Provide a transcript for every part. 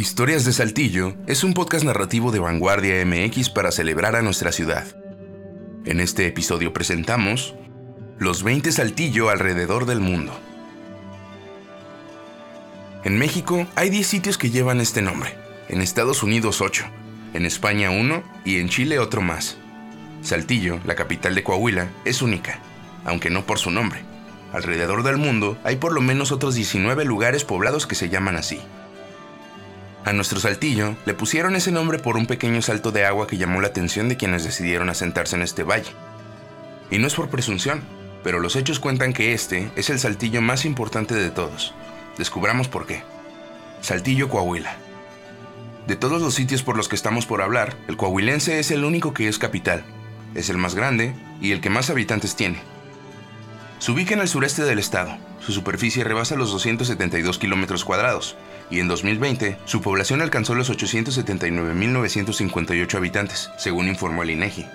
Historias de Saltillo es un podcast narrativo de Vanguardia MX para celebrar a nuestra ciudad. En este episodio presentamos Los 20 Saltillo alrededor del mundo. En México hay 10 sitios que llevan este nombre, en Estados Unidos 8, en España 1 y en Chile otro más. Saltillo, la capital de Coahuila, es única, aunque no por su nombre. Alrededor del mundo hay por lo menos otros 19 lugares poblados que se llaman así. A nuestro saltillo le pusieron ese nombre por un pequeño salto de agua que llamó la atención de quienes decidieron asentarse en este valle. Y no es por presunción, pero los hechos cuentan que este es el saltillo más importante de todos. Descubramos por qué. Saltillo Coahuila. De todos los sitios por los que estamos por hablar, el coahuilense es el único que es capital, es el más grande y el que más habitantes tiene. Se ubica en el sureste del estado, su superficie rebasa los 272 kilómetros cuadrados y en 2020 su población alcanzó los 879.958 habitantes, según informó el INEGI.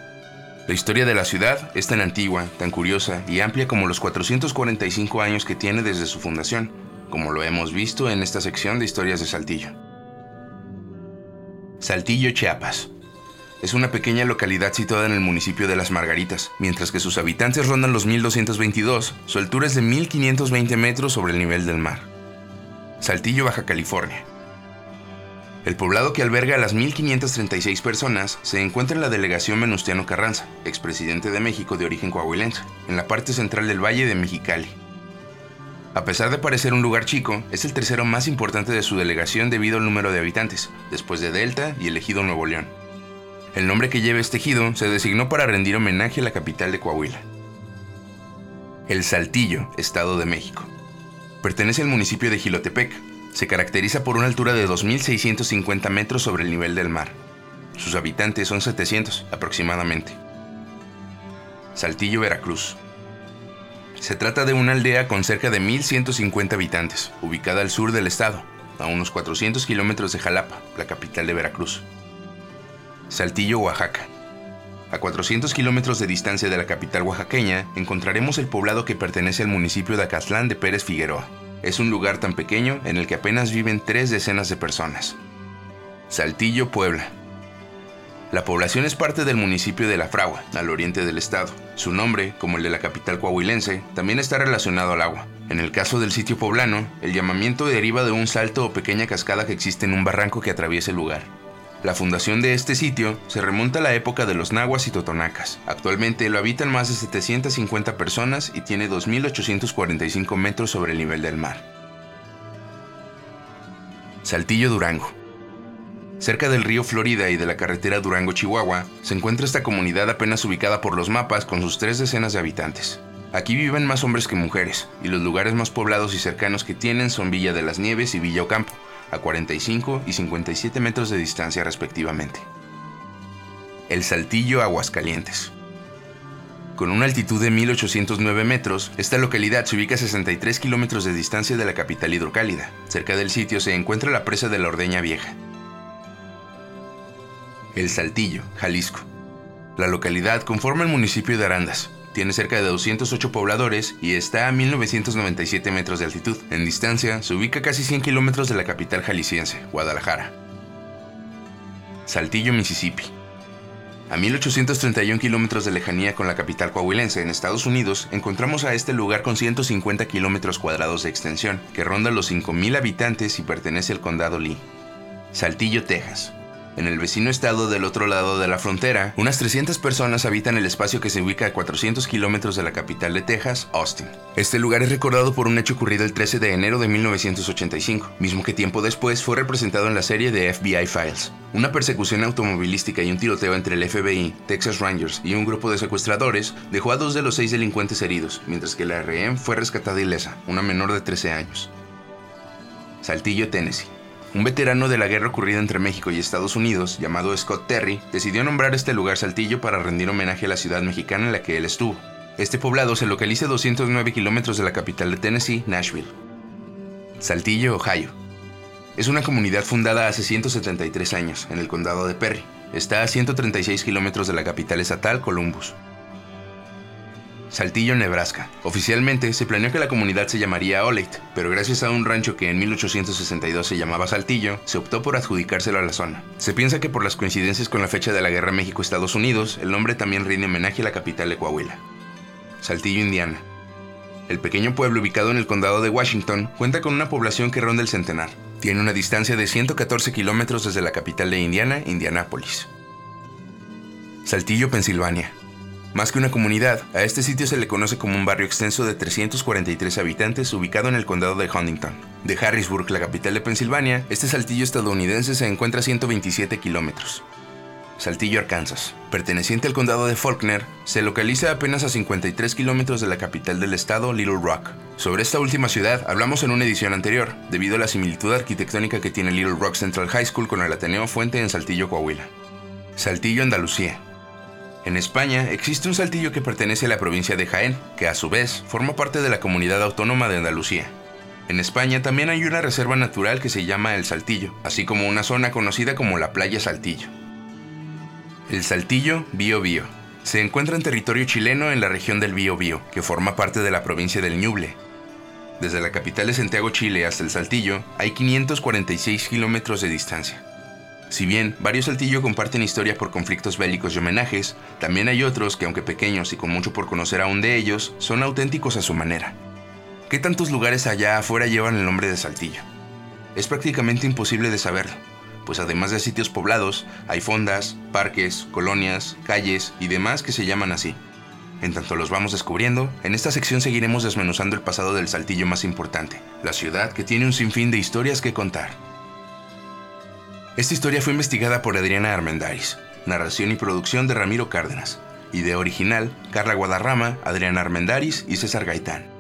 La historia de la ciudad es tan antigua, tan curiosa y amplia como los 445 años que tiene desde su fundación, como lo hemos visto en esta sección de historias de Saltillo. Saltillo, Chiapas. Es una pequeña localidad situada en el municipio de Las Margaritas. Mientras que sus habitantes rondan los 1222, su altura es de 1520 metros sobre el nivel del mar. Saltillo, Baja California. El poblado que alberga a las 1.536 personas se encuentra en la delegación Venustiano Carranza, expresidente de México de origen coahuilense, en la parte central del Valle de Mexicali. A pesar de parecer un lugar chico, es el tercero más importante de su delegación debido al número de habitantes, después de Delta y el ejido Nuevo León. El nombre que lleva este ejido se designó para rendir homenaje a la capital de Coahuila. El Saltillo, Estado de México. Pertenece al municipio de Gilotepec. Se caracteriza por una altura de 2.650 metros sobre el nivel del mar. Sus habitantes son 700 aproximadamente. Saltillo, Veracruz. Se trata de una aldea con cerca de 1.150 habitantes, ubicada al sur del estado, a unos 400 kilómetros de Jalapa, la capital de Veracruz. Saltillo, Oaxaca. A 400 kilómetros de distancia de la capital oaxaqueña encontraremos el poblado que pertenece al municipio de Acatlán de Pérez Figueroa. Es un lugar tan pequeño en el que apenas viven tres decenas de personas. Saltillo, Puebla. La población es parte del municipio de La Fragua, al oriente del estado. Su nombre, como el de la capital coahuilense, también está relacionado al agua. En el caso del sitio poblano, el llamamiento deriva de un salto o pequeña cascada que existe en un barranco que atraviesa el lugar. La fundación de este sitio se remonta a la época de los nahuas y totonacas. Actualmente lo habitan más de 750 personas y tiene 2.845 metros sobre el nivel del mar. Saltillo Durango. Cerca del río Florida y de la carretera Durango-Chihuahua, se encuentra esta comunidad apenas ubicada por los mapas con sus tres decenas de habitantes. Aquí viven más hombres que mujeres, y los lugares más poblados y cercanos que tienen son Villa de las Nieves y Villa Ocampo, a 45 y 57 metros de distancia respectivamente. El Saltillo Aguascalientes. Con una altitud de 1809 metros, esta localidad se ubica a 63 kilómetros de distancia de la capital hidrocálida. Cerca del sitio se encuentra la presa de la Ordeña Vieja. El Saltillo, Jalisco. La localidad conforma el municipio de Arandas, tiene cerca de 208 pobladores y está a 1997 metros de altitud. En distancia, se ubica casi 100 kilómetros de la capital jalisciense, Guadalajara. Saltillo, Mississippi. A 1831 kilómetros de lejanía con la capital coahuilense en Estados Unidos, encontramos a este lugar con 150 kilómetros cuadrados de extensión, que ronda los 5.000 habitantes y pertenece al condado Lee. Saltillo, Texas. En el vecino estado del otro lado de la frontera, unas 300 personas habitan el espacio que se ubica a 400 kilómetros de la capital de Texas, Austin. Este lugar es recordado por un hecho ocurrido el 13 de enero de 1985, mismo que tiempo después fue representado en la serie de FBI Files. Una persecución automovilística y un tiroteo entre el FBI, Texas Rangers y un grupo de secuestradores dejó a dos de los seis delincuentes heridos, mientras que la RM fue rescatada ilesa, una menor de 13 años. Saltillo, Tennessee. Un veterano de la guerra ocurrida entre México y Estados Unidos, llamado Scott Terry, decidió nombrar este lugar Saltillo para rendir homenaje a la ciudad mexicana en la que él estuvo. Este poblado se localiza a 209 kilómetros de la capital de Tennessee, Nashville. Saltillo, Ohio. Es una comunidad fundada hace 173 años, en el condado de Perry. Está a 136 kilómetros de la capital estatal, Columbus. Saltillo, Nebraska. Oficialmente se planeó que la comunidad se llamaría Olate, pero gracias a un rancho que en 1862 se llamaba Saltillo, se optó por adjudicárselo a la zona. Se piensa que por las coincidencias con la fecha de la Guerra México-Estados Unidos, el nombre también rinde homenaje a la capital de Coahuila. Saltillo, Indiana. El pequeño pueblo ubicado en el condado de Washington cuenta con una población que ronda el centenar. Tiene una distancia de 114 kilómetros desde la capital de Indiana, Indianápolis. Saltillo, Pensilvania. Más que una comunidad, a este sitio se le conoce como un barrio extenso de 343 habitantes ubicado en el condado de Huntington. De Harrisburg, la capital de Pensilvania, este saltillo estadounidense se encuentra a 127 kilómetros. Saltillo, Arkansas. Perteneciente al condado de Faulkner, se localiza apenas a 53 kilómetros de la capital del estado, Little Rock. Sobre esta última ciudad hablamos en una edición anterior, debido a la similitud arquitectónica que tiene Little Rock Central High School con el Ateneo Fuente en Saltillo, Coahuila. Saltillo, Andalucía. En España existe un saltillo que pertenece a la provincia de Jaén, que a su vez forma parte de la comunidad autónoma de Andalucía. En España también hay una reserva natural que se llama El Saltillo, así como una zona conocida como la Playa Saltillo. El Saltillo Bío Bío. Se encuentra en territorio chileno en la región del Bío Bío, que forma parte de la provincia del Ñuble. Desde la capital de Santiago, Chile, hasta el Saltillo, hay 546 kilómetros de distancia. Si bien varios Saltillo comparten historia por conflictos bélicos y homenajes, también hay otros que, aunque pequeños y con mucho por conocer aún de ellos, son auténticos a su manera. ¿Qué tantos lugares allá afuera llevan el nombre de Saltillo? Es prácticamente imposible de saberlo, pues además de sitios poblados, hay fondas, parques, colonias, calles y demás que se llaman así. En tanto los vamos descubriendo, en esta sección seguiremos desmenuzando el pasado del Saltillo más importante, la ciudad que tiene un sinfín de historias que contar. Esta historia fue investigada por Adriana Armendáriz, narración y producción de Ramiro Cárdenas, idea original, Carla Guadarrama, Adriana Armendáriz y César Gaitán.